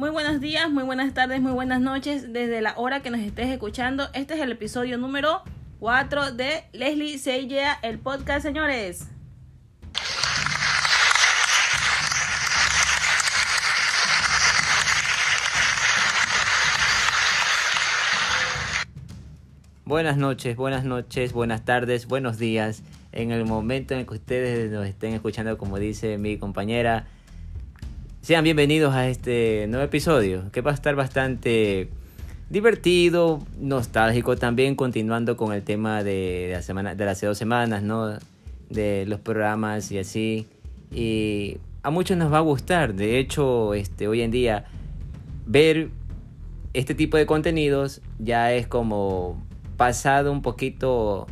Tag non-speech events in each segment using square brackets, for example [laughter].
Muy buenos días, muy buenas tardes, muy buenas noches desde la hora que nos estés escuchando. Este es el episodio número 4 de Leslie Seiya, el podcast, señores. Buenas noches, buenas noches, buenas tardes, buenos días. En el momento en que ustedes nos estén escuchando, como dice mi compañera, sean bienvenidos a este nuevo episodio, que va a estar bastante divertido, nostálgico también, continuando con el tema de, la semana, de hace dos semanas, ¿no? De los programas y así. Y a muchos nos va a gustar. De hecho, este, hoy en día, ver este tipo de contenidos ya es como pasado un poquito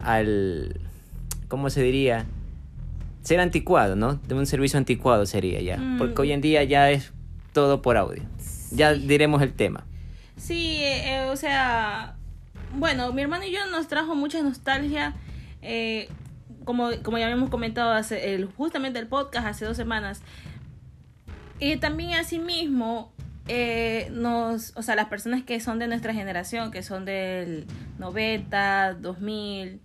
al, ¿cómo se diría? Ser anticuado, ¿no? De un servicio anticuado sería ya. Mm. Porque hoy en día ya es todo por audio. Ya diremos el tema. Sí, eh, o sea, bueno, mi hermano y yo nos trajo mucha nostalgia. eh, como, como ya habíamos comentado hace, el, justamente el podcast hace dos semanas. Y también asimismo, eh, nos, o sea, las personas que son de nuestra generación, que son del 90, 2000,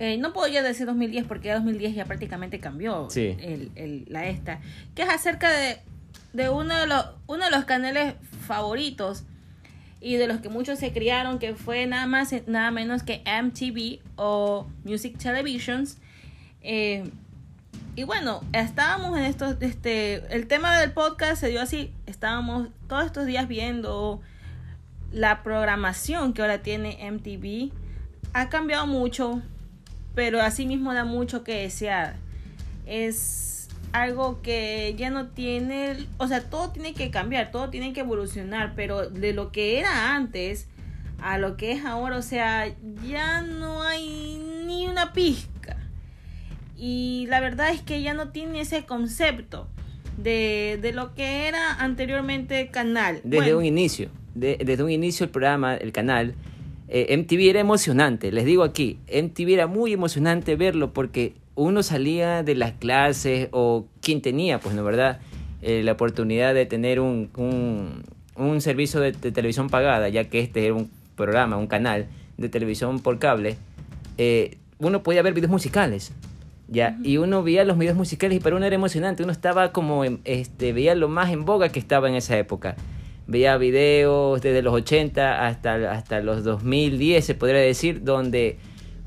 eh, no puedo ya decir 2010 porque ya 2010 ya prácticamente cambió Sí. el, el- la esta, que es acerca de, de uno, de los, uno de los canales favoritos y de los que muchos se criaron, que fue nada más nada menos que MTV o Music Televisions. Eh, y bueno, estábamos en estos, este, el tema del podcast se dio así, estábamos todos estos días viendo la programación que ahora tiene MTV. Ha cambiado mucho, pero así mismo da mucho que desear. Es algo que ya no tiene, o sea, todo tiene que cambiar, todo tiene que evolucionar, pero de lo que era antes a lo que es ahora, o sea, ya no hay ni una pizca. Y la verdad es que ya no tiene ese concepto de, de lo que era anteriormente canal. Desde Bueno, un inicio, de- desde un inicio el programa, el canal, eh, MTV era emocionante, les digo aquí, MTV era muy emocionante verlo porque uno salía de las clases o quien tenía, pues no verdad, Eh, la oportunidad de tener un, un, un servicio de, de televisión pagada, ya que este era un programa, un canal de televisión por cable, eh, uno podía ver videos musicales. Ya, y uno veía los videos musicales y para uno era emocionante, uno estaba como, en- este, veía lo más en boga que estaba en esa época. Veía videos desde los 80 hasta, hasta los 2010, se podría decir, donde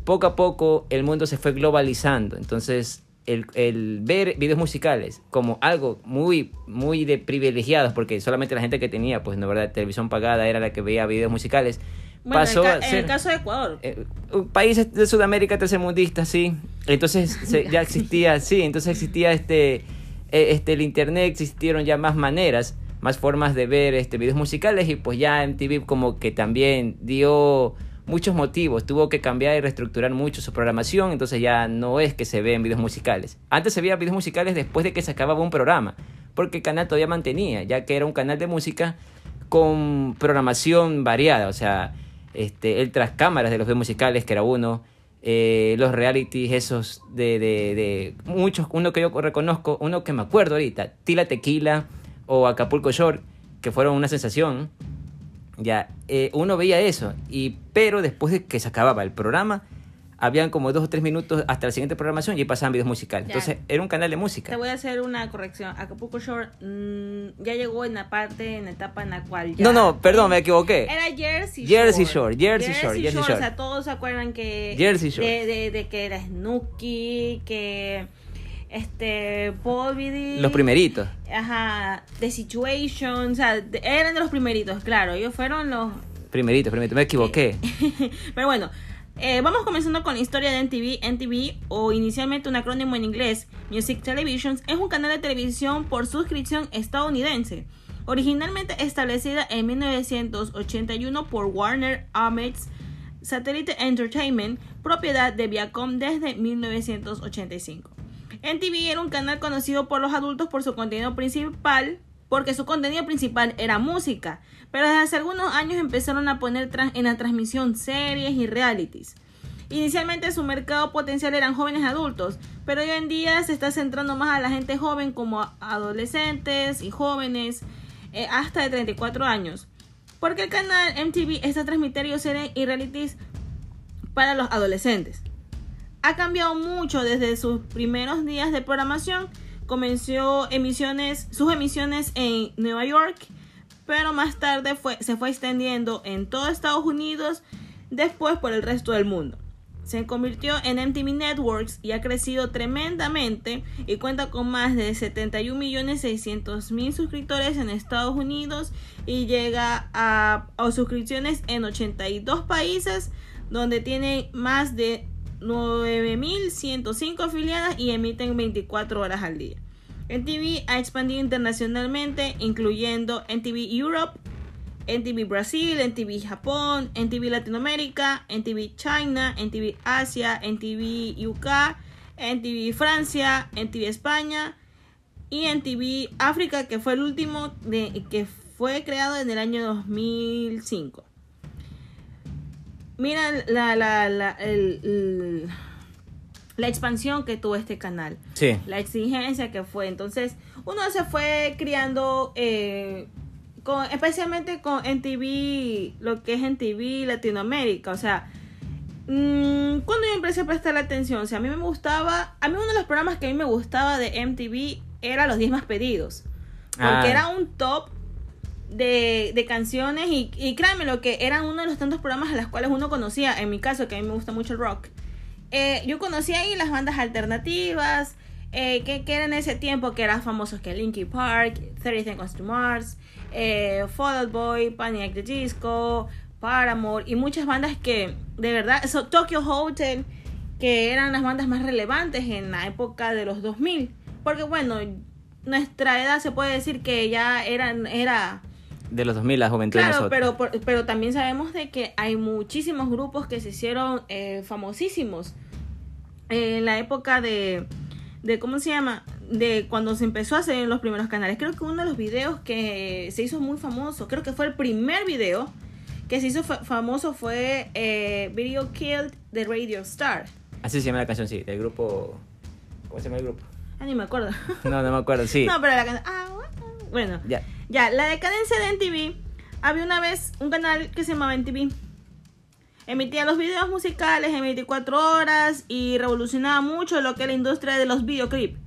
poco a poco el mundo se fue globalizando. Entonces, el, el ver videos musicales como algo muy, muy de privilegiados, porque solamente la gente que tenía, pues, no verdad, televisión pagada era la que veía videos musicales, bueno, en el pasó ca- a en, ser el caso de Ecuador. eh, países de Sudamérica tercermundistas, sí. Entonces se- ya existía, sí, entonces existía este, eh, este el internet, existieron ya más maneras, más formas de ver este videos musicales y pues ya MTV como que también dio muchos motivos, tuvo que cambiar y reestructurar mucho su programación, entonces ya no es que se vean videos musicales. Antes se veía videos musicales después de que se acababa un programa, porque el canal todavía mantenía, ya que era un canal de música con programación variada, o sea, este, el tras cámaras de los videos musicales, que era uno, eh, los realities esos de, de, de muchos, uno que yo reconozco, uno que me acuerdo ahorita, Tila Tequila o Acapulco Shore, que fueron una sensación, ya, eh, uno veía eso, y, pero después de que se acababa el programa, habían como dos o tres minutos hasta la siguiente programación y pasaban videos musicales. Ya. Entonces, era un canal de Te música. voy a hacer una corrección. Acapulco Shore mm, ya llegó en la parte, en la etapa en la cual ya... No, no, perdón, me equivoqué. Era Jersey Shore. Jersey Shore, Jersey Shore, Jersey Shore. O sea, todos se acuerdan que... Jersey Shore. De, de, de que era Snooki, que... Este... Beatty, Los primeritos. Ajá. The Situation. O sea, eran de los primeritos, claro. Ellos fueron los... Primeritos, primeritos. Me equivoqué. [laughs] Pero bueno, eh, vamos comenzando con la historia de NTV. NTV, o inicialmente un acrónimo en inglés, Music Televisions, es un canal de televisión por suscripción estadounidense. Originalmente establecida en 1981 por Warner Amex Satellite Entertainment, propiedad de Viacom desde 1985. NTV era un canal conocido por los adultos por su contenido principal, porque su contenido principal era música, pero desde hace algunos años empezaron a poner en la transmisión series y realities. Inicialmente su mercado potencial eran jóvenes adultos, pero hoy en día se está centrando más a la gente joven como adolescentes y jóvenes. eh, hasta de 34 años. Porque el canal MTV está transmitiendo series y realities para los adolescentes. Ha cambiado mucho desde sus primeros días de programación. Comenzó emisiones, sus emisiones en Nueva York, pero más tarde se fue extendiendo en todo Estados Unidos, después por el resto del mundo se convirtió en MTV Networks y ha crecido tremendamente y cuenta con más de 71.600.000 suscriptores en Estados Unidos y llega a, suscripciones en 82 países donde tiene más de 9.105 afiliadas y emiten 24 horas al día. MTV ha expandido internacionalmente incluyendo MTV Europe, NTV Brasil, NTV Japón, NTV Latinoamérica, NTV China, NTV Asia, NTV UK, NTV Francia, NTV España y NTV África, que fue el último de, que fue creado en el año 2005. Mira la, la, la, la expansión que tuvo este canal. Sí. La exigencia que fue. Entonces, uno se fue criando eh, con, especialmente con NTV, lo que es NTV Latinoamérica, o sea, mmm, cuando yo empecé a prestar atención, o sea, a mí me gustaba, a mí uno de los programas que a mí me gustaba de MTV era los 10 más pedidos, porque Ah. era un top de, canciones y, y créanme lo que eran uno de los tantos programas a los cuales uno conocía, en mi caso, que a mí me gusta mucho el rock, eh, yo conocía ahí las bandas alternativas, eh, que, que era en ese tiempo que eran famosos que Linkin Park, 30 Seconds to Mars, eh, Fall Out Boy, Panic! the Disco, Paramore y muchas bandas que de verdad, eso, Tokyo Hotel, que eran las bandas más relevantes en la época de los 2000. Porque bueno, nuestra edad se puede decir que ya eran, era... De los 2000, la juventud de Claro, nosotros. pero, pero también sabemos de que hay muchísimos grupos que se hicieron eh, famosísimos en la época de, de, ¿cómo se llama? De cuando se empezó a hacer los primeros canales. Creo que uno de los videos que se hizo muy famoso, creo que fue el primer video que se hizo fa- famoso fue eh, Video Killed de Radio Star. Así se llama la canción, sí, del grupo... ¿Cómo se llama el grupo? Ah, ni me acuerdo. No, no me acuerdo, sí. [laughs] No, pero la canción... Ah, bueno. Ya. Ya, la decadencia de NTV. Había una vez un canal que se llamaba NTV. Emitía los videos musicales en 24 horas y revolucionaba mucho lo que es la industria de los videoclips.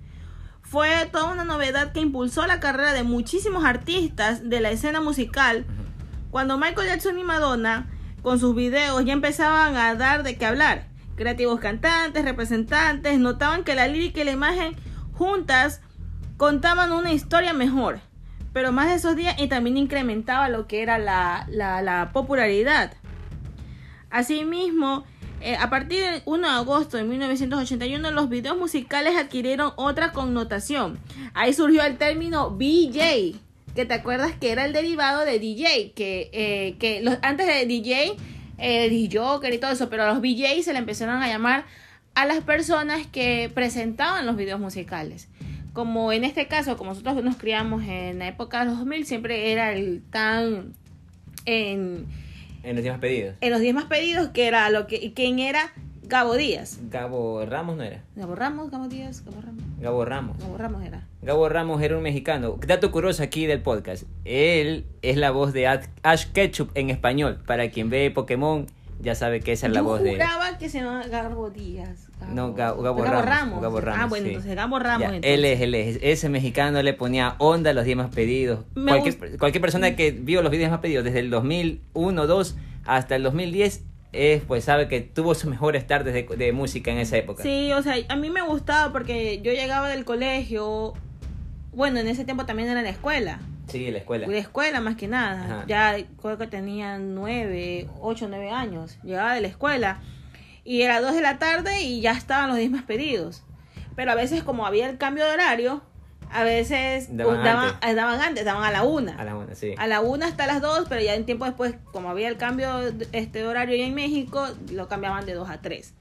Fue toda una novedad que impulsó la carrera de muchísimos artistas de la escena musical. Cuando Michael Jackson y Madonna, con sus videos, ya empezaban a dar de qué hablar. Creativos cantantes, representantes, notaban que la lírica y la imagen juntas contaban una historia mejor. Pero más de esos días y también incrementaba lo que era la, la, la popularidad. Asimismo, eh, a partir del 1 de agosto de 1981, los videos musicales adquirieron otra connotación. Ahí surgió el término BJ, que te acuerdas que era el derivado de DJ, que, eh, antes de DJ, eh, DJ y todo eso, pero a los BJ se le empezaron a llamar a las personas que presentaban los videos musicales. Como en este caso, como nosotros nos criamos en la época de los 2000, siempre era el tan... En, En los demás pedidos. en los 10 más pedidos, que era lo que, quién era Gabo Díaz. Gabo Ramos no era. Gabo Ramos, Gabo Díaz, Gabo Ramos. Gabo Ramos. Gabo Ramos era. Gabo Ramos era un mexicano. Dato curioso aquí del podcast. Él es la voz de Ash Ketchup en español. Para quien ve Pokémon, ya sabe que esa es la Yo voz de. juraba que se llamaba Gabo Díaz. No, Gabo, Gabo Ramos. Gabo Ramos. Ah, bueno, sí. entonces Gabo Ramos. Ya, entonces. él es, él es. Ese mexicano le ponía onda a los 10 más pedidos. Cualquier, cualquier persona que vio los videos más pedidos desde el 2001, 2 hasta el 2010, es, pues sabe que tuvo sus mejores tardes de, de música en esa época. Sí, o sea, a mí me gustaba porque yo llegaba del colegio. Bueno, en ese tiempo también era en la escuela. Sí, la escuela. De escuela más que nada. Ajá. Ya creo que tenía nueve, ocho, nueve años. Llegaba de la escuela. Y era dos de la tarde y ya estaban los 10 más pedidos. Pero a veces como había el cambio de horario, a veces Daban daban, antes. eh, daban antes, daban a la una. A la una, sí. A la una hasta las dos, pero ya en tiempo después, como había el cambio de- este de horario ya en México, lo cambiaban de dos a tres.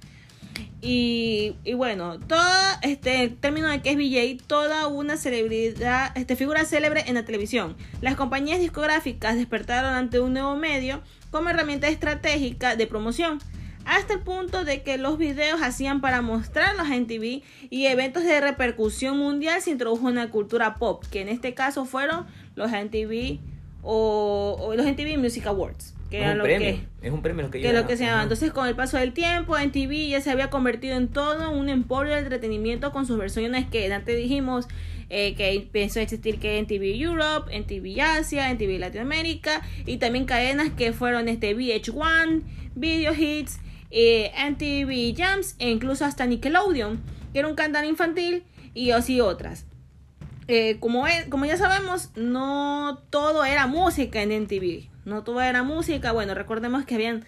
Y, bueno, toda este término de que es VJ, toda una celebridad, este figura célebre en la televisión. Las compañías discográficas despertaron ante un nuevo medio como herramienta estratégica de promoción. hasta el punto de que los videos hacían para mostrarlos en TV y eventos de repercusión mundial se introdujo una cultura pop, que en este caso fueron los MTV o, o los MTV Music Awards. Que es un premio. que, es un premio lo que, lo que se llama. Entonces, con el paso del tiempo, en TV ya se había convertido en todo un emporio de entretenimiento con sus versiones que antes dijimos eh, que empezó a existir que en TV Europe, en TV Asia, en TV Latinoamérica y también cadenas que fueron este VH1, Video Hits, eh, MTV Jams e incluso hasta Nickelodeon, que era un canal infantil y así otras. Eh, como, es- como ya sabemos, no todo era música en MTV. No todo era música. Bueno, recordemos que habían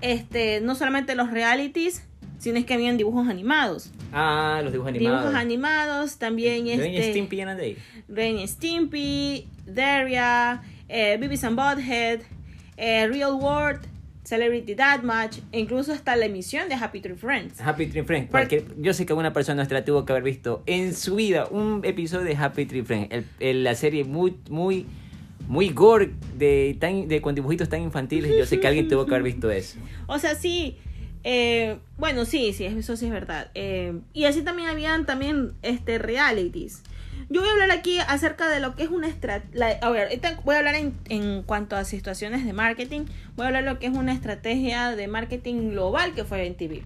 este, no solamente los realities, sino es que habían dibujos animados. Ah, los dibujos animados. Dibujos animados, también y este, Stimpy eran de ahí. Y Stimpy, Daria, eh, Beavis and Butthead, eh, Real World, Celebrity Deathmatch, e incluso hasta la emisión de Happy Tree Friends. Happy Tree Friends. Por- Cualquier- yo sé que una persona nuestra tuvo que haber visto en su vida un episodio de Happy Tree Friends. El- el- la serie muy, muy, muy gore de, tan, de con dibujitos tan infantiles. Yo sé que alguien tuvo que haber visto eso. O sea, sí. eh, bueno, sí, sí, eso sí es verdad. Eh, y así también habían también este realities. Yo voy a hablar aquí acerca de lo que es una estrategia. A voy a hablar en, en cuanto a situaciones de marketing. Voy a hablar de lo que es una estrategia de marketing global que fue en TV.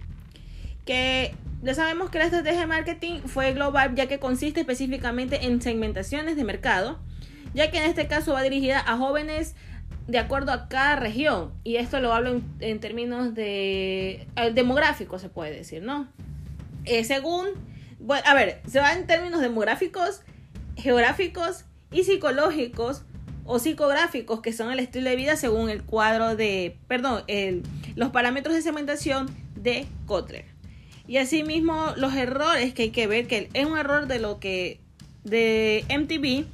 Que ya sabemos que la estrategia de marketing fue global ya que consiste específicamente en segmentaciones de mercado. Ya que en este caso va dirigida a jóvenes de acuerdo a cada región. Y esto lo hablo en, términos de eh, demográficos, se puede decir, ¿no? Eh, según, bueno, a ver, se va en términos demográficos, geográficos y psicológicos o psicográficos, que son el estilo de vida según el cuadro de, perdón, los parámetros de segmentación de Kotler. Y asimismo los errores que hay que ver, que es un error de lo que de MTV,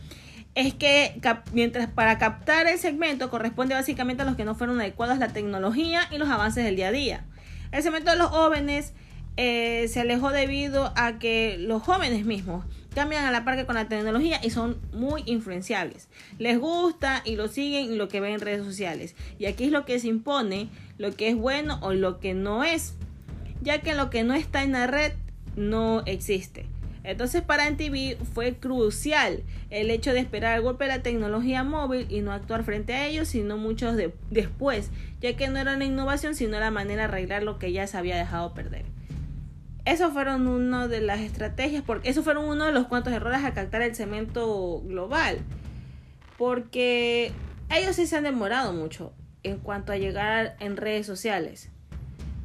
es que mientras para captar el segmento corresponde básicamente a los que no fueron adecuados la tecnología y los avances del día a día. El segmento de los jóvenes eh, se alejó debido a que los jóvenes mismos cambian a la par que con la tecnología y son muy influenciables. Les gusta y lo siguen y lo que ven en redes sociales. Y aquí es lo que se impone, lo que es bueno o lo que no es, ya que lo que no está en la red no existe. Entonces para MTV fue crucial el hecho de esperar el golpe de la tecnología móvil y no actuar frente a ellos, sino muchos de- después, ya que no era la innovación, sino la manera de arreglar lo que ya se había dejado perder. Esos fueron una de las estrategias, porque esos fueron uno de los cuantos errores a captar el cemento global. Porque ellos sí se han demorado mucho en cuanto a llegar en redes sociales.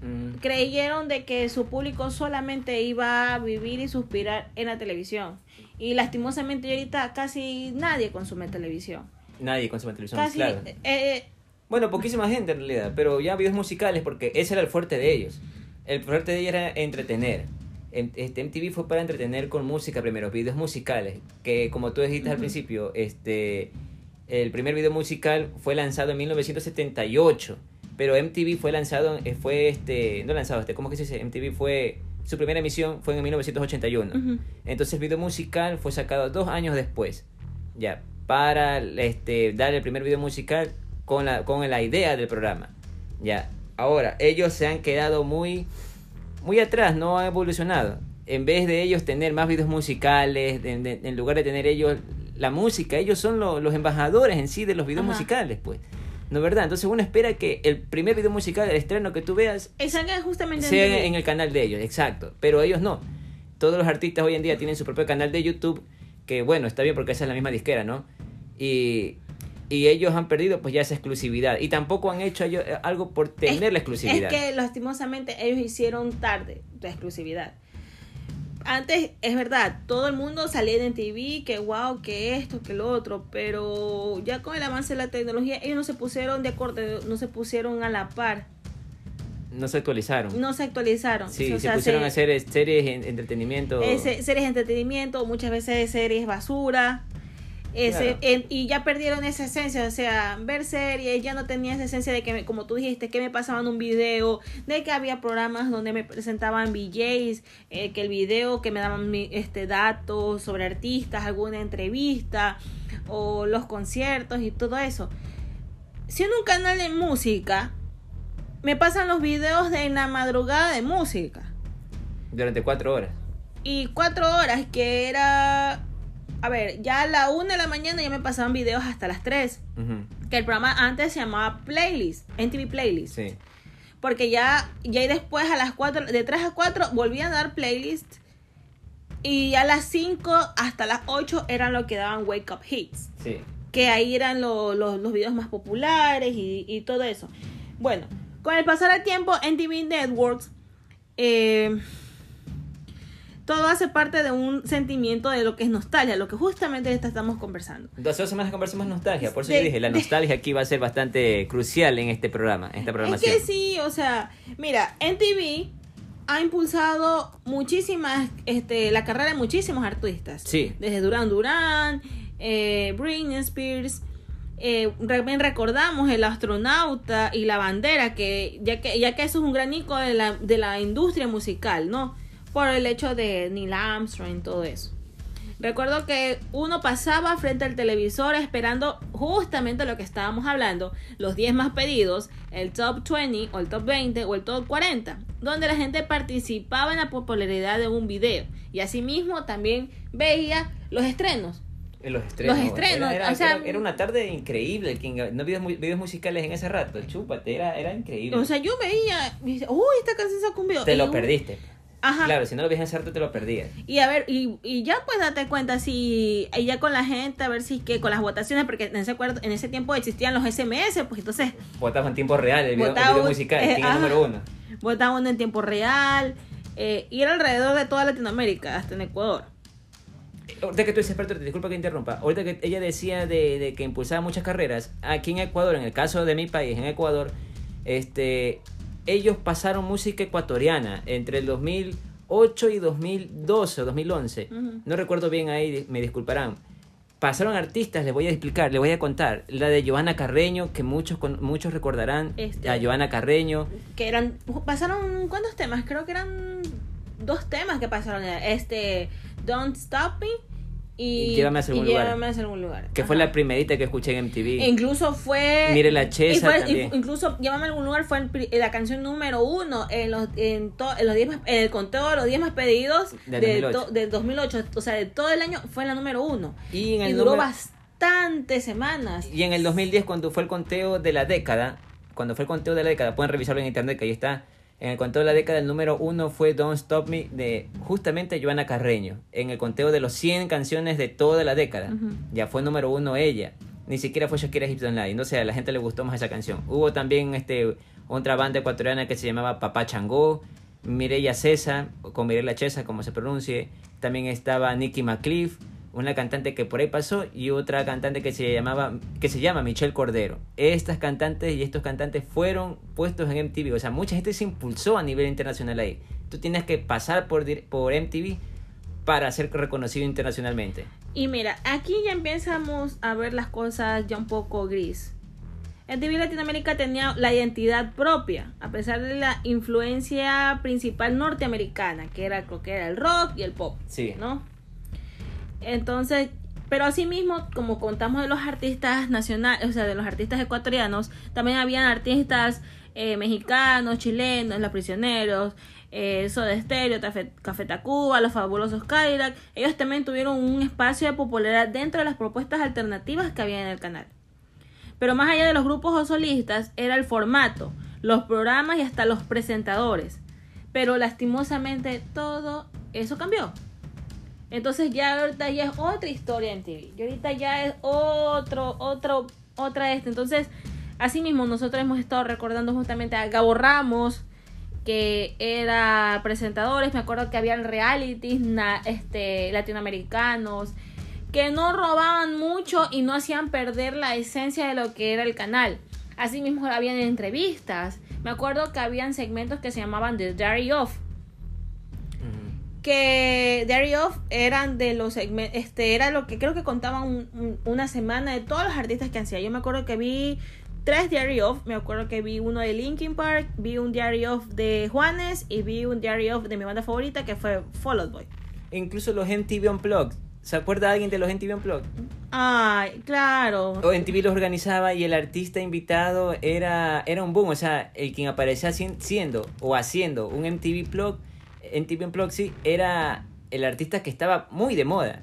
Mm. Creyeron de que su público solamente iba a vivir y suspirar en la televisión. Y lastimosamente ahorita casi nadie consume televisión. Nadie consume televisión, Casi, claro. eh, Bueno, poquísima gente en realidad, pero ya videos musicales porque ese era el fuerte de ellos. El fuerte de ellos era entretener. Este MTV fue para entretener con música primero, videos musicales, que como tú dijiste al principio, este el primer video musical fue lanzado en 1978, pero MTV fue lanzado eh, fue este no lanzado, este ¿cómo que se dice? MTV fue su primera emisión fue en 1981. Ujú. Entonces el video musical fue sacado dos años después, ya, para este, dar el primer video musical con la, con la idea del programa. Ya, ahora, ellos se han quedado muy, muy atrás, no han evolucionado. En vez de ellos tener más videos musicales, de- de- en lugar de tener ellos la música, ellos son lo- los embajadores en sí de los videos Ajá. musicales, pues. ¿No es verdad? Entonces uno espera que el primer video musical, el estreno que tú veas, Y salga justamente en TV. en el canal de ellos, exacto. Pero ellos no. Todos los artistas hoy en día tienen su propio canal de YouTube, que bueno, está bien porque esa es la misma disquera, ¿no? Y, y ellos han perdido pues ya esa exclusividad. Y tampoco han hecho ellos, eh, algo por tener Es- la exclusividad. Es que lastimosamente ellos hicieron tarde la exclusividad. Antes, es verdad, todo el mundo salía en TV, que wow, que esto, que lo otro, pero ya con el avance de la tecnología, ellos no se pusieron de acuerdo, no se pusieron a la par, No se actualizaron. no se actualizaron. Sí, O se sea, pusieron se- a hacer eh, series en entretenimiento. ese- series de entretenimiento, muchas veces series basura. Ese, Claro. en- y ya perdieron esa esencia, o sea, ver series, ya no tenía esa esencia de que, me- como tú dijiste, que me pasaban un video, de que había programas donde me presentaban VJs, eh, que el video, que me daban mi- este datos sobre artistas, alguna entrevista, o los conciertos y todo eso. Siendo un canal de música, me pasan los videos de la madrugada de música. Durante cuatro horas. Y cuatro horas, que era. A ver, ya a la una de la mañana ya me pasaban videos hasta las 3. Ujú. Que el programa antes se llamaba Playlist, NTV Playlist. Sí. Porque ya, ya y después a las 4, de 3 a 4 volvían a dar playlist. Y a las 5 hasta las 8 eran lo que daban Wake Up Hits. Sí. Que ahí eran lo- lo- los videos más populares y, y todo eso. Bueno, con el pasar del tiempo, NTV Networks, eh, todo hace parte de un sentimiento de lo que es nostalgia, lo que justamente esta estamos conversando. Dos dos semanas conversamos nostalgia, por eso De- yo dije, la de- nostalgia aquí va a ser bastante crucial en este programa, en esta Es programación. que sí, o sea, mira, NTV ha impulsado muchísimas, este, la carrera de muchísimos artistas. Sí. Desde Duran Duran, eh, Britney Spears. eh, también recordamos el astronauta y la bandera, que ya que, ya que eso es un gran de la, de la industria musical, ¿no? Por el hecho de Neil Armstrong y todo eso. Recuerdo que uno pasaba frente al televisor esperando justamente lo que estábamos hablando, los 10 más pedidos, el top 20 o el top 20 o el top 40, donde la gente participaba en la popularidad de un video y asimismo también veía los estrenos. En Los estrenos. Los estrenos, Era, era- o sea- era- era una tarde increíble. no videos, videos musicales en ese rato. Chúpate, era, era increíble. O sea, yo veía, uy, esta canción sacó un video. te lo perdiste. Ajá. Claro, si no lo veías en rato te lo perdías. Y a ver, y, y ya pues date cuenta si y ya con la gente, a ver si que con las votaciones, porque en ese acuerdo, en ese tiempo existían los SMS, pues entonces Votabas en tiempo real el video, el musical. eh, ¿Quién es número uno? votaban en tiempo real, eh, y era alrededor de toda Latinoamérica, hasta en Ecuador. Ahorita que tú dices, Alberto, disculpa que interrumpa. Ahorita que ella decía de, de que impulsaba muchas carreras, aquí en Ecuador, en el caso de mi país, en Ecuador, este, ellos pasaron música ecuatoriana entre el 2008 y 2012 o 2011. Ujú. No recuerdo bien ahí, me disculparán. Pasaron artistas, les voy a explicar, les voy a contar. La de Joana Carreño, que muchos muchos recordarán. Este- A Joana Carreño. Que eran, pasaron, ¿cuántos temas? Creo que eran dos temas que pasaron, este, Don't Stop Me y, Y Llévame hacia algún y lugar. Llévame hacia algún lugar. Que fue la primerita que escuché en MTV. E incluso fue. Mire la Chesa fue- también. incluso Llámame a algún lugar fue el pri- la canción número uno en los en, to- en los 10 más- en el conteo de los 10 más pedidos Del de 2008. to- del 2008. O sea, de todo el año fue la número uno. Y en el duró número- bastantes semanas. Y en el 2010, cuando fue el conteo de la década, cuando fue el conteo de la década, pueden revisarlo en internet, que ahí está. En el conteo de la década, el número uno fue Don't Stop Me de justamente Joana Carreño. En el conteo de los 100 canciones de toda la década, ya fue número uno ella. Ni siquiera fue Shakira Hips Online. No sé, a la gente le gustó más esa canción. Hubo también este, otra banda ecuatoriana que se llamaba Papá Changó, Mireya Cesa, con Mirela Chesa, como se pronuncie. También estaba Nicky McCliff, una cantante que por ahí pasó, y otra cantante que se llamaba, que se llama Michelle Cordero. Estas cantantes y estos cantantes fueron puestos en MTV. O sea, mucha gente se impulsó a nivel internacional ahí. Tú tienes que pasar por, por MTV para ser reconocido internacionalmente. Y mira, aquí ya empezamos a ver las cosas ya un poco gris. En TV Latinoamérica tenía la identidad propia, a pesar de la influencia principal norteamericana, que era creo que era el rock y el pop, Sí. ¿no? Entonces, pero asimismo, como contamos de los artistas nacionales, o sea, de los artistas ecuatorianos, también habían artistas eh, mexicanos, chilenos, Los Prisioneros, eh, Soda Stereo, Café, Café Tacuba, Los Fabulosos Cadillac. Ellos también tuvieron un espacio de popularidad dentro de las propuestas alternativas que había en el canal. Pero más allá de los grupos o solistas, era el formato, los programas y hasta los presentadores. Pero lastimosamente todo eso cambió. Entonces ya ahorita ya es otra historia en TV. Y ahorita ya es otro, otro, otra este. Entonces, así mismo nosotros hemos estado recordando justamente a Gabo Ramos, que era presentadores. Me acuerdo que habían realities este, latinoamericanos que no robaban mucho y no hacían perder la esencia de lo que era el canal. Asimismo, habían entrevistas. Me acuerdo que habían segmentos que se llamaban The Diary Of que Diary Off eran de los segmentos, este era lo que creo que contaban un- un- una semana de todos los artistas que hacía. Yo me acuerdo que vi tres Diary Off, me acuerdo que vi uno de Linkin Park, vi un Diary Off de Juanes y vi un Diary Off de mi banda favorita que fue Fall Out Boy. Incluso los MTV Unplugged. ¿Se acuerda alguien de los MTV Unplugged? Ay, claro. O MTV los organizaba y el artista invitado era, era un boom. O sea, el quien aparecía siendo o haciendo un MTV Plug, MTV Unplugged, sí, era el artista que estaba muy de moda.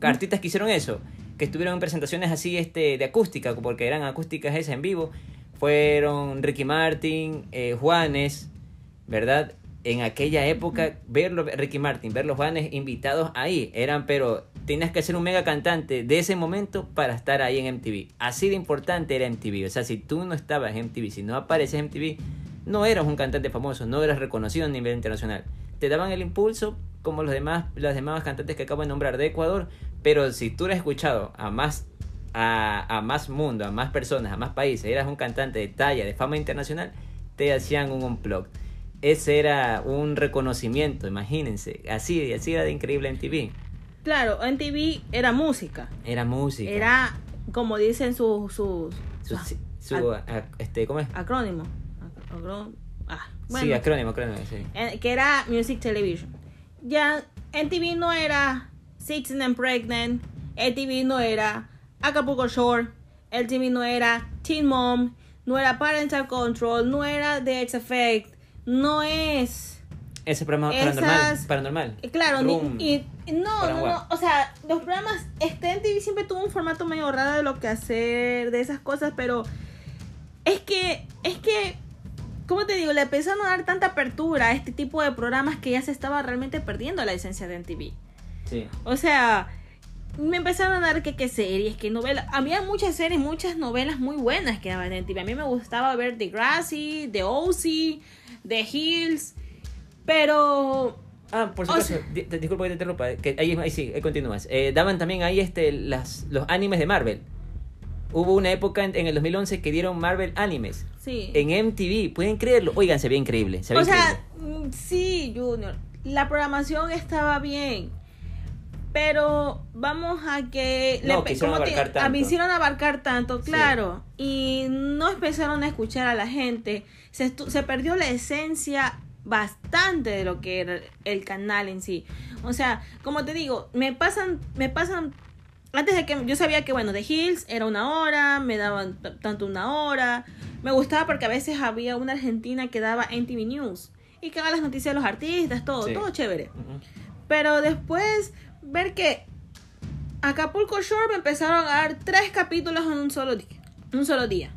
Artistas que hicieron eso, que estuvieron en presentaciones así este, de acústica, porque eran acústicas esas en vivo, fueron Ricky Martin, eh, Juanes, ¿verdad? En aquella época, verlo, Ricky Martin, ver los Juanes invitados ahí, eran, pero tenías que ser un mega cantante de ese momento para estar ahí en MTV. Así de importante era MTV. O sea, si tú no estabas en MTV, si no apareces en MTV, no eras un cantante famoso, no eras reconocido a nivel internacional. Te daban el impulso como los demás, los demás cantantes que acabo de nombrar de Ecuador, pero si tú eras escuchado a más, a, más mundo, a más personas, a más países, eras un cantante de talla, de fama internacional, te hacían un unplug. Ese era un reconocimiento, imagínense. Así, así era de increíble en TV. Claro, en TV era música. Era música. Era, como dicen sus... Su, su, este, ¿Cómo es? Acrónimo. Ah, sí, acrónimo, acrónimo, sí. Eh, que era Music Television. Ya, en TV no era Sixteen and Pregnant, TV no era Acapulco Shore, TV no era Teen Mom, no era Parental Control, no era The X Effect, no es... Ese programa paranormal, paranormal. Eh, claro, y, no, no, no, o sea, los programas, este en TV siempre tuvo un formato medio raro de lo que hacer, de esas cosas, pero es que, es que como te digo, le empezaron a dar tanta apertura a este tipo de programas que ya se estaba realmente perdiendo la esencia de MTV. O sea, me empezaron a dar que, qué series, que novelas. Había muchas series, muchas novelas muy buenas que daban en TV. A mí me gustaba ver The Grassy, The OC, The Hills, pero... Ah, por supuesto, disculpa que te interrumpa, que ahí, ahí sí, ahí continúas. Eh, daban también ahí este, las, los animes de Marvel. Hubo una época en, el 2011 que dieron Marvel animes. Sí. En MTV, pueden creerlo. Oigan, se ve increíble. Se ve o sea, mm, sí, Junior. La programación estaba bien pero vamos a que no, le, abarcar tanto. me hicieron abarcar tanto, claro, y no empezaron a escuchar a la gente, se, se perdió la esencia bastante de lo que era el canal en sí. O sea, como te digo, me pasan, me pasan antes de que yo sabía que bueno, The Hills era una hora, me daban tanto una hora. Me gustaba porque a veces había una argentina que daba NTV News y que haga las noticias de los artistas, todo, todo chévere. Pero después ver que Acapulco Shore me empezaron a dar tres capítulos en un solo día. Un solo día.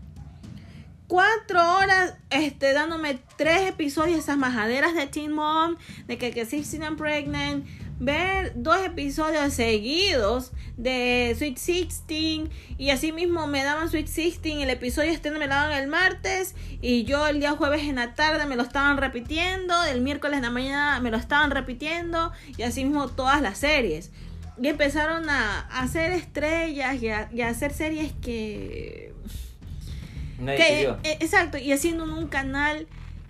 Cuatro horas este, dándome tres episodios, esas majaderas de Teen Mom, de que, que 16 and Pregnant, ver dos episodios seguidos de Sweet 16 y así mismo me daban Sweet 16 el episodio este me lo daban el martes y yo el día jueves en la tarde me lo estaban repitiendo el miércoles en la mañana me lo estaban repitiendo y así mismo todas las series. Y empezaron a, hacer estrellas y a, hacer series que, que eh, exacto y haciendo un canal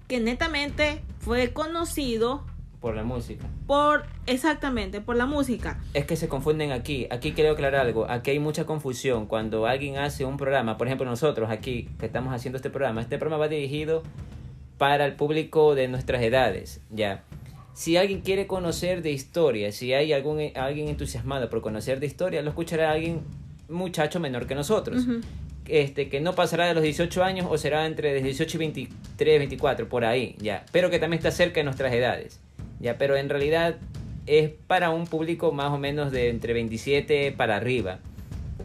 que netamente fue conocido por la música. Por, exactamente, por la música. Es que se confunden aquí. Aquí quiero aclarar algo. Aquí hay mucha confusión. Cuando alguien hace un programa, por ejemplo nosotros aquí que estamos haciendo este programa, este programa va dirigido para el público de nuestras edades, ¿ya? Si alguien quiere conocer de historia, si hay algún, alguien entusiasmado por conocer de historia, lo escuchará alguien muchacho menor que nosotros. Este, que no pasará de los 18 años o será entre 18 y 23, 24, por ahí, ya. Pero que también está cerca de nuestras edades ya, pero en realidad es para un público más o menos de entre 27 para arriba,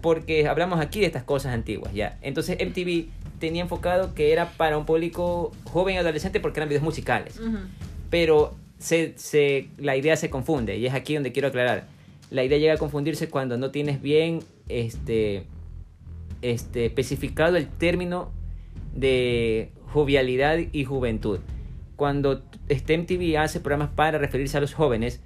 porque hablamos aquí de estas cosas antiguas, ya. Entonces MTV tenía enfocado que era para un público joven y adolescente porque eran videos musicales, pero se, se, la idea se confunde y es aquí donde quiero aclarar. La idea llega a confundirse cuando no tienes bien este, este, especificado el término de jovialidad y juventud cuando STEM TV hace programas para referirse a los jóvenes,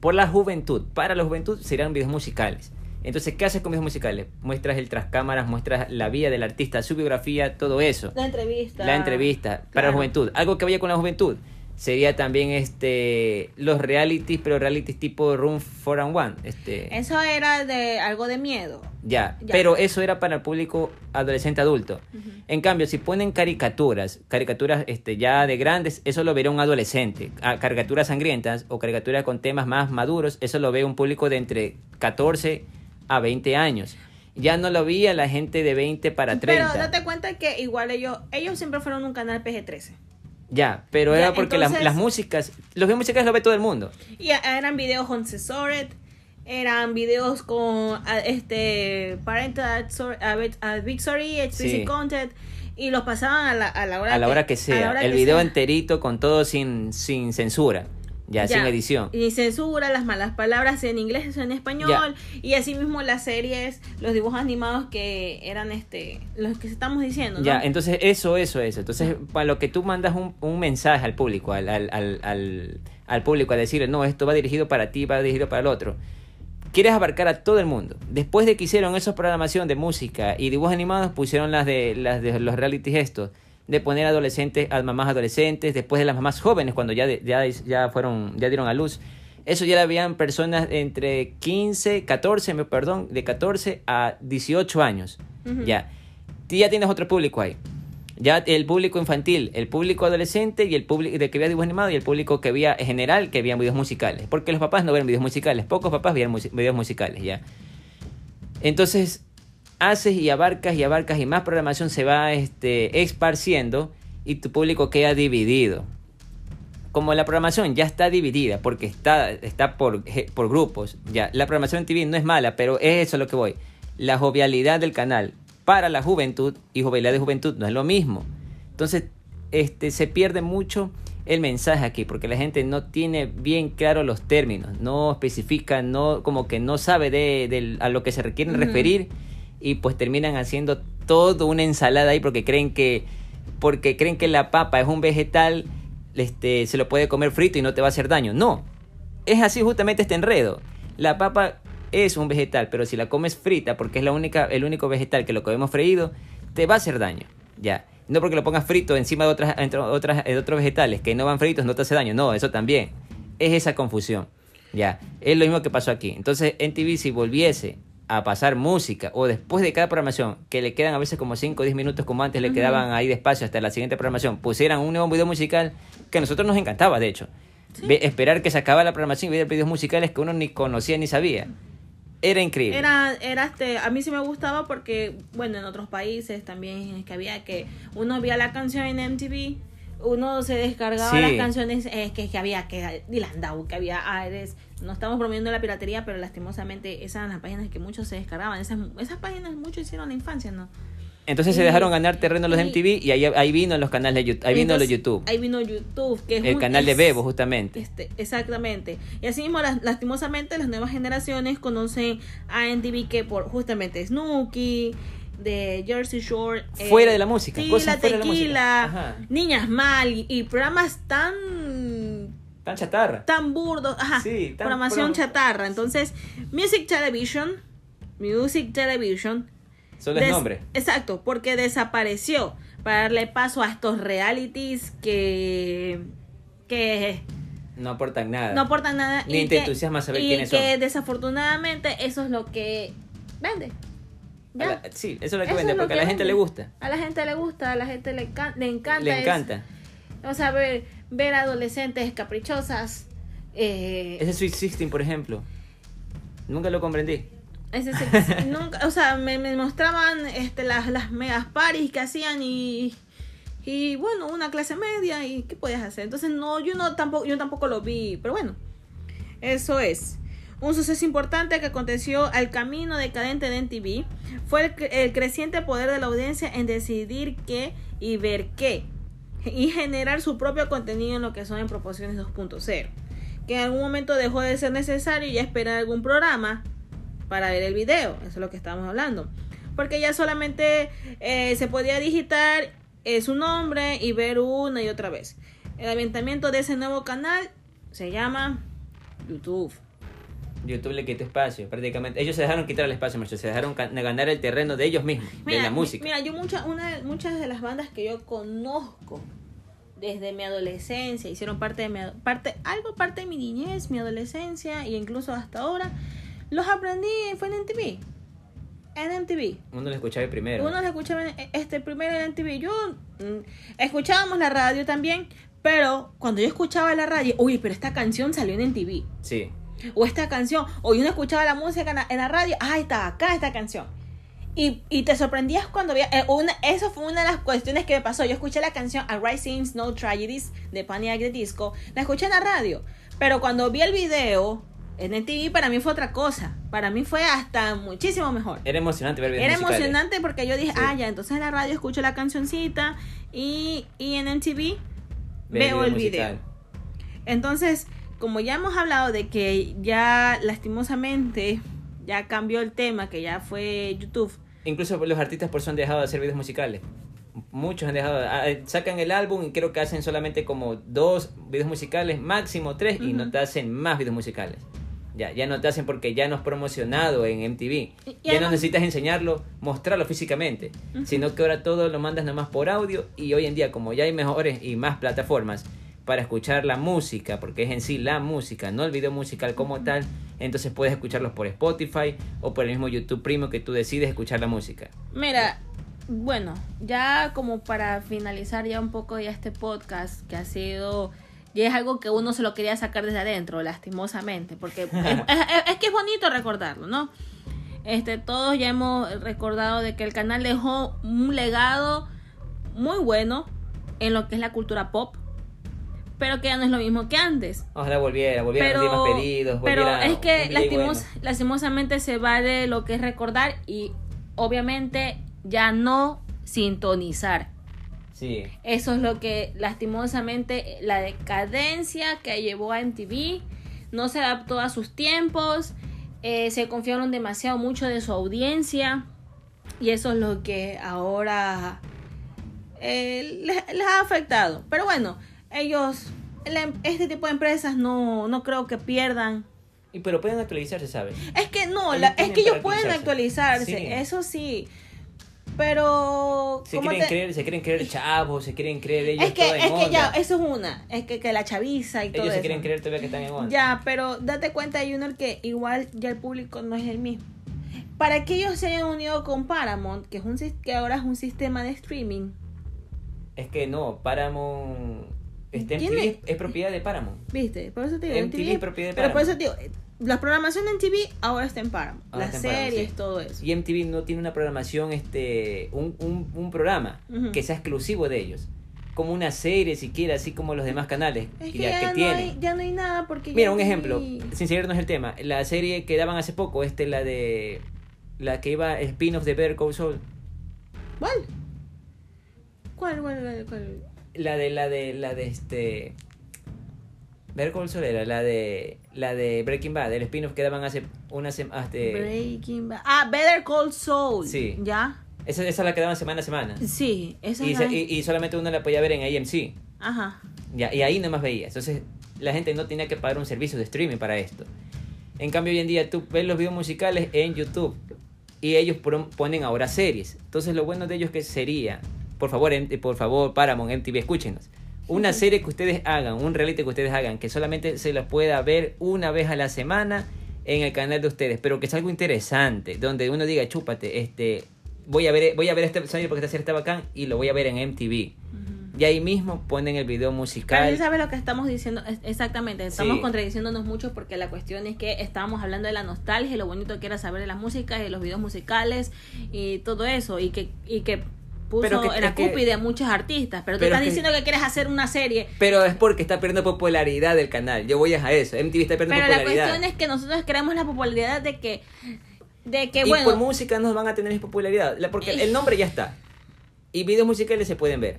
por la juventud, para la juventud serán videos musicales. Entonces, ¿qué haces con videos musicales? Muestras el tras cámaras, muestras la vida del artista, su biografía, todo eso. La entrevista. La entrevista, para la juventud. Algo que vaya con la juventud sería también este los realities, pero realities tipo Room 4 and One. Este, eso era de algo de miedo. Ya, pero eso era para el público adolescente adulto. En cambio, si ponen caricaturas, caricaturas este, ya de grandes, eso lo verá un adolescente. Ah, caricaturas sangrientas o caricaturas con temas más maduros, eso lo ve un público de entre 14 a 20 años. Ya no lo veía la gente de 20 para 30. Pero date cuenta que igual ellos, ellos siempre fueron un canal PG-13. Ya, pero Ya, era porque las- entonces- las, músicas, los videos musicales lo ve todo el mundo. Y a- eran videos uncensored, eran videos con este parental advisor- advi- advisory, explicit Sí. content y los pasaban a la, a la hora a la hora que sea. el video sea. enterito con todo sin, sin censura. Ya, sin Ya. edición. Y censura, las malas palabras en inglés o en español. Y así mismo las series, los dibujos animados que eran este los que estamos diciendo. ¿no? Ya, entonces eso, eso, eso. Entonces, para lo que tú mandas un, un mensaje al público, al, al, al, al, público, a decirle, no, esto va dirigido para ti, va dirigido para el otro. Quieres abarcar a todo el mundo. Después de que hicieron esa programación de música y dibujos animados, pusieron las de, las de los reality estos, de poner adolescentes, a mamás adolescentes, después de las mamás jóvenes, cuando ya, de- ya, ya fueron, ya dieron a luz. Eso ya la habían personas entre 15, 14, me perdón, de 14 a 18 años. Ya. Tú ya tienes otro público ahí. Ya el público infantil, el público adolescente y el público de que veía dibujos animados y el público que veía en general que veían videos musicales. Porque los papás no ven videos musicales, pocos papás veían musi- videos musicales, ya. Entonces, haces y abarcas y abarcas y más programación se va este, esparciendo y tu público queda dividido. Como la programación ya está dividida porque está, está por, por grupos, ya. La programación en TV no es mala, pero es eso a lo que voy. La jovialidad del canal para la juventud y jovialidad de juventud no es lo mismo. Entonces, este, se pierde mucho el mensaje aquí, porque la gente no tiene bien claro los términos, no especifica, no, como que no sabe de, del- a lo que se requieren referir y pues terminan haciendo todo una ensalada ahí porque creen que, porque creen que la papa es un vegetal, este, se lo puede comer frito y no te va a hacer daño. No, es así justamente este enredo. La papa es un vegetal, pero si la comes frita, porque es la única, el único vegetal que lo comemos freído, te va a hacer daño. Ya. No porque lo pongas frito encima de otras, entre otras, de otros vegetales que no van fritos, no te hace daño. No, eso también. Es esa confusión. Ya. Es lo mismo que pasó aquí. Entonces, en TV, si volviese a pasar música o después de cada programación, que le quedan a veces como 5 o 10 minutos como antes le quedaban ahí despacio hasta la siguiente programación, pusieran un nuevo video musical que a nosotros nos encantaba, de hecho. Ve- esperar que se acababa la programación y ver videos musicales que uno ni conocía ni sabía. Era increíble. Era, era este, a mí sí me gustaba porque, bueno, en otros países también es que había que uno veía la canción en MTV, uno se descargaba Sí. las canciones eh, que, que había, que Dylan Dow, que había Ares. No estamos promoviendo la piratería, pero lastimosamente esas eran las páginas que muchos se descargaban. Esas, esas páginas muchos hicieron la infancia, ¿no? Entonces se dejaron ganar terreno los y- MTV y ahí, ahí vino los canales de YouTube. Ahí vino los YouTube. Ahí vino YouTube, que es el un- canal de Bebo, justamente. Este, exactamente. Y así mismo, las- lastimosamente, las nuevas generaciones conocen a NTV que por justamente Snooki, de Jersey Shore. eh, Fuera de la música, Sí, cosas la fuera de la música. tequila. Niñas Mal y, y programas tan Tan chatarra. tan burdos, ajá, Sí, tan programación pro- chatarra. Entonces, Music Television, Music Television Solo es nombre. Exacto, porque desapareció para darle paso a estos realities que que No aportan nada. no aportan nada Ni y te que- entusiasma saber y quiénes que son. desafortunadamente eso es lo que vende. A la- sí, eso es lo que Eso vende, lo porque a que la gente vende. le gusta. A la gente le gusta, a la gente le, encan- le encanta. Le encanta. o sea, ver, ver adolescentes caprichosas. Eh, Ese Sweet Sixteen, por ejemplo. Nunca lo comprendí. Ese es [laughs] el- nunca, o sea, me, me mostraban este, las, las megas paris que hacían y, y bueno, una clase media y qué podías hacer. Entonces no, yo no tampoco, yo tampoco lo vi, pero bueno, eso es. Un suceso importante que aconteció al camino decadente de NTV fue el, el creciente poder de la audiencia en decidir qué y ver qué y generar su propio contenido en lo que son en proporciones 2.0 que en algún momento dejó de ser necesario ya esperar algún programa para ver el video. Eso es lo que estábamos hablando. Porque ya solamente eh, se podía digitar eh, su nombre y ver una y otra vez. El aventamiento de ese nuevo canal se llama YouTube. YouTube le quitó espacio, prácticamente. Ellos se dejaron quitar el espacio, macho. Se dejaron ganar el terreno de ellos mismos, de la música. Mira, yo muchas una, muchas de las bandas que yo conozco desde mi adolescencia hicieron parte de mi parte algo parte de mi niñez, mi adolescencia e incluso hasta ahora los aprendí fue en MTV. En MTV. Uno lo escuchaba primero. Uno lo escuchaba en- este primero en MTV. Yo mm, escuchábamos la radio también, pero cuando yo escuchaba la radio, uy, pero esta canción salió en MTV. Sí. O esta canción, o yo no escuchaba la música en la, en la radio, ah, está acá esta canción. Y, y te sorprendías cuando había. eh, una, eso fue una de las cuestiones que me pasó. Yo escuché la canción A Rising No Tragedies de Panic! de Disco. La escuché en la radio. Pero cuando vi el video en el TV, para mí fue otra cosa. Para mí fue hasta muchísimo mejor. Era emocionante ver videos Era musicales. emocionante porque yo dije, Sí. ah, ya, entonces en la radio escucho la cancioncita y, y en MTV Ver veo el musical. video. Entonces, como ya hemos hablado de que ya lastimosamente ya cambió el tema, que ya fue YouTube. Incluso los artistas por eso han dejado de hacer videos musicales. Muchos han dejado, ah, eh, sacan el álbum y creo que hacen solamente como dos videos musicales, máximo tres, y no te hacen más videos musicales. Ya, ya no te hacen porque ya no es promocionado en MTV. Y- y ya no necesitas enseñarlo, mostrarlo físicamente, sino que ahora todo lo mandas nomás por audio y hoy en día como ya hay mejores y más plataformas para escuchar la música, porque es en sí la música, no el video musical como tal, entonces puedes escucharlos por Spotify o por el mismo YouTube Primo que tú decides escuchar la música. Mira, bueno, ya como para finalizar ya un poco ya este podcast que ha sido ya es algo que uno se lo quería sacar desde adentro, lastimosamente, porque [laughs] es, es- es que es bonito recordarlo, ¿no? Este, todos ya hemos recordado de que el canal dejó un legado muy bueno en lo que es la cultura pop, pero que ya no es lo mismo que antes. Ojalá volviera, volviera Pero, a los más pedidos, pero es que lastimos- bueno. lastimosamente se vale lo que es recordar y obviamente ya no sintonizar. Sí, Eso es lo que lastimosamente la decadencia que llevó a MTV no se adaptó a sus tiempos, eh, se confiaron demasiado mucho de su audiencia y eso es lo que ahora eh, les, les ha afectado. Pero bueno, ellos, la- este tipo de empresas no, no creo que pierdan. y, pero pueden actualizarse, ¿sabes? Es que no, Ellos la- es que ellos pueden actualizarse. Sí. eso sí. Pero Se quieren, te- creer, se quieren creer chavos, se quieren creer ellos es que, es que ya, eso es una, es que, que la chaviza y todo Ellos se eso. quieren creer todavía que están en onda. Ya, pero date cuenta, Junior, que igual ya el público no es el mismo. Para que ellos se hayan unido con Paramount, que, es un, que ahora es un sistema de streaming, Es que no, Paramount... Este MTV es, es propiedad de Paramount. ¿viste? Por eso te digo, MTV es propiedad de Pero por eso Paramount. te digo, eh, la programación de MTV ahora está en Paramount. Ahora las Paramount, series, sí. todo eso. Y MTV no tiene una programación, este, un, un, un programa que sea exclusivo de ellos. Como una serie siquiera, así como los demás canales Es que ya, ya, que no tienen. hay, ya no hay nada porque... Mira, un MTV ejemplo, sin seguirnos el tema. La serie que daban hace poco, este, la de... La que iba spin-off de Better Call Saul. ¿Cuál? ¿Cuál, cuál, cuál, cuál? La de, la de, la de este... Better Call Saul era la de... La de Breaking Bad, el spin-off que daban hace una semana... Breaking Bad. Ah, Better Call Saul. Sí. ¿Ya? Esa, esa es la que daban semana a semana. Sí, esa Y, la- y, y solamente uno la podía ver en AMC. Ajá. Ya, y ahí nomás veías. Entonces, la gente no tenía que pagar un servicio de streaming para esto. En cambio, hoy en día tú ves los videos musicales en YouTube y ellos pon- ponen ahora series. Entonces, lo bueno de ellos que sería, por favor, por favor, Paramount, MTV, escúchenos. Una serie que ustedes hagan, un reality que ustedes hagan, que solamente se los pueda ver una vez a la semana en el canal de ustedes, pero que es algo interesante, donde uno diga, chúpate, este, voy a ver, voy a ver esta serie porque esta serie está bacán y lo voy a ver en MTV. Y ahí mismo ponen el video Pero musical. sí sabes lo que estamos diciendo, exactamente, estamos Sí. contradiciéndonos mucho porque la cuestión es que estábamos hablando de la nostalgia y lo bonito que era saber de las músicas y los videos musicales y todo eso y que y que puso Pero que- en la cúpide a muchos artistas, pero tú pero estás es que- diciendo que quieres hacer una serie, Pero es porque está perdiendo popularidad del canal. Yo voy a eso. MTV está perdiendo pero la popularidad. cuestión es que nosotros queremos la popularidad de que de que y bueno, por música no van a tener popularidad. La- Porque el nombre ya está. Y videos musicales se pueden ver.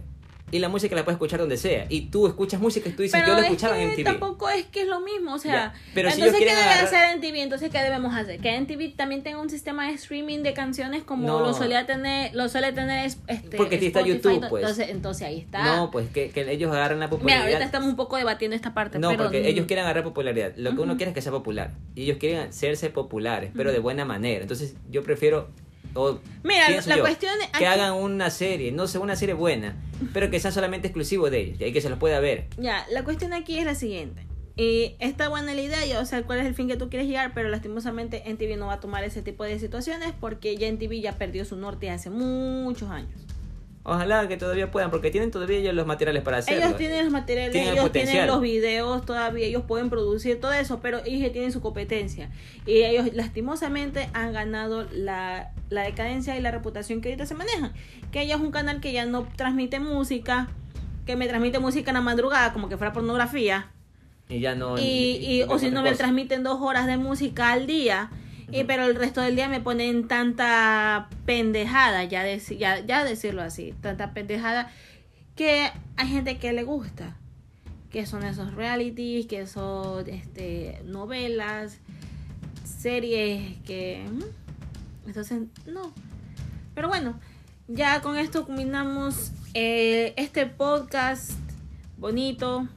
Y la música la puedes escuchar donde sea. Y tú escuchas música y tú dices, pero yo lo es escuchaba en MTV. tampoco es que es lo mismo, o sea, pero entonces ¿qué debe agarrar- hacer en TV? Entonces ¿qué debemos hacer? Que en TV también tenga un sistema de streaming de canciones como No. lo solía tener, lo suele tener es- este Porque aquí está Spotify, YouTube, pues. Entonces, entonces ahí está. No, pues que, que ellos agarran la Mira, popularidad. ahorita estamos un poco debatiendo esta parte, No, pero porque mm, ellos quieren agarrar popularidad. Lo que uno quiere es que sea popular. Y ellos quieren hacerse populares, pero de buena manera. Entonces, yo prefiero. O Mira, la yo, cuestión es- Que hagan una serie, no sé, una serie buena, pero que sea solamente exclusivo de ellos. Y que se los pueda ver. Ya, la cuestión aquí es la siguiente. Y está buena la idea, ya, o sea, cuál es el fin que tú quieres llegar, pero lastimosamente NTV no va a tomar ese tipo de situaciones porque ya NTV ya perdió su norte hace muchos años. Ojalá que todavía puedan, porque tienen todavía ellos los materiales para hacerlo. Ellos tienen los materiales, Tienen el ellos tienen los videos todavía, ellos pueden producir todo eso, pero ellos tienen su competencia. Y ellos lastimosamente han ganado la, la decadencia y la reputación que ahorita se manejan. Que ella es un canal que ya no transmite música, que me transmite música en la madrugada, como que fuera pornografía. Y ya no. y, y- o si no me transmiten dos horas de música al día y pero el resto del día me ponen tanta pendejada ya, deci- ya ya decirlo así tanta pendejada que hay gente que le gusta que son esos realities que son este novelas series que entonces no. Pero bueno ya con esto culminamos eh, este podcast bonito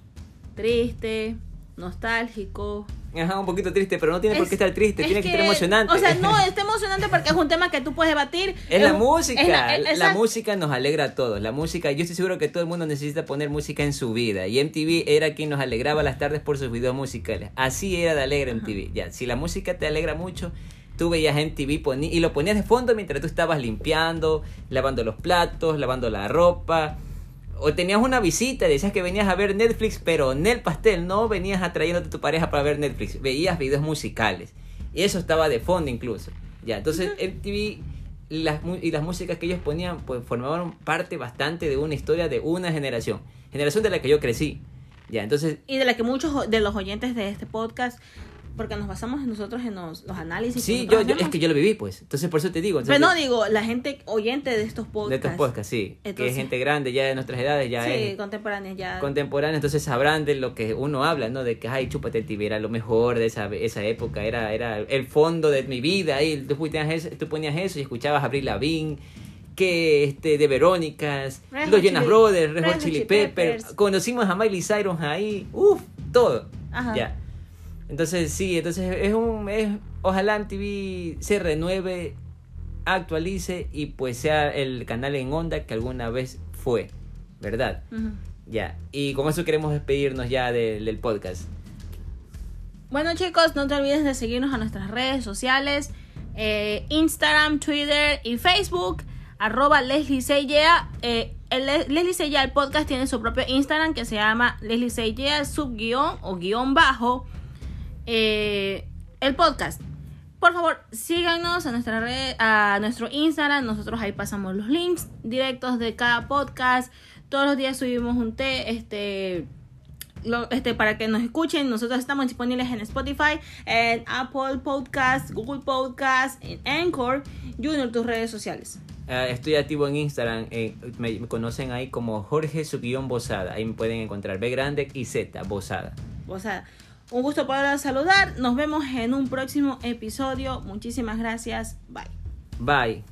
triste nostálgico Ajá, un poquito triste, pero no tiene por qué estar triste, es tiene que, estar emocionante. O sea, no, [laughs] está emocionante porque es un tema que tú puedes debatir. Es la música, es la, música nos alegra a todos. La música, yo estoy seguro que todo el mundo necesita poner música en su vida. Y MTV era quien nos alegraba las tardes por sus videos musicales. Así era de alegre MTV. Ya, si la música te alegra mucho, tú veías MTV y lo ponías de fondo mientras tú estabas limpiando, lavando los platos, lavando la ropa. O tenías una visita, decías que venías a ver Netflix, pero en el pastel no venías atrayéndote a tu pareja para ver Netflix, veías videos musicales. Y eso estaba de fondo incluso. Ya, entonces MTV las, y las músicas que ellos ponían pues formaban parte bastante de una historia de una generación. Generación de la que yo crecí. Ya, entonces Y de la que muchos de los oyentes de este podcast, porque nos basamos nosotros en los, los análisis. sí, yo, yo- es que yo lo viví pues. Entonces por eso te digo. Pero entonces, no digo, la gente oyente de estos de podcasts. estos podcasts, sí. que es gente grande ya de nuestras edades, ya sí, es contemporáneos ya. contemporánea, entonces sabrán de lo que uno habla, ¿no? De que, ay, chúpate el tibia, era lo mejor de esa, esa época, era, era el fondo de mi vida, y tú ponías eso, tú ponías eso y escuchabas a Abril Lavigne, que este, de Verónicas, Red los Jonas Brothers, Red Hot Chili Chili Peppers, Peppers. conocimos a Miley Cyrus ahí, uff, todo, Ajá. ya. Entonces, sí, entonces es un, es, ojalá MTV se renueve, actualice y pues sea el canal en onda que alguna vez fue, ¿verdad? Ya, y con eso queremos despedirnos ya del, del podcast. Bueno chicos, no te olvides de seguirnos a nuestras redes sociales, eh, Instagram, Twitter y Facebook, arroba Leslie Seyea. Eh, el Le- Leslie Seyea, el podcast tiene su propio Instagram que se llama Leslie Seyea, subguión o guion bajo, eh, el podcast. Por favor, síganos a nuestra red, a nuestro Instagram. Nosotros ahí pasamos los links directos de cada podcast. Todos los días subimos un té, este, lo- este, para que nos escuchen. Nosotros estamos disponibles en Spotify, en Apple Podcast, Google Podcast, en Anchor en tus redes sociales. Ah, estoy activo en Instagram, eh, me, me conocen ahí como Jorge Subión Bozada. Ahí me pueden encontrar B grande y Z, Bozada. O sea, un gusto poder saludar. Nos vemos en un próximo episodio. Muchísimas gracias. Bye. Bye.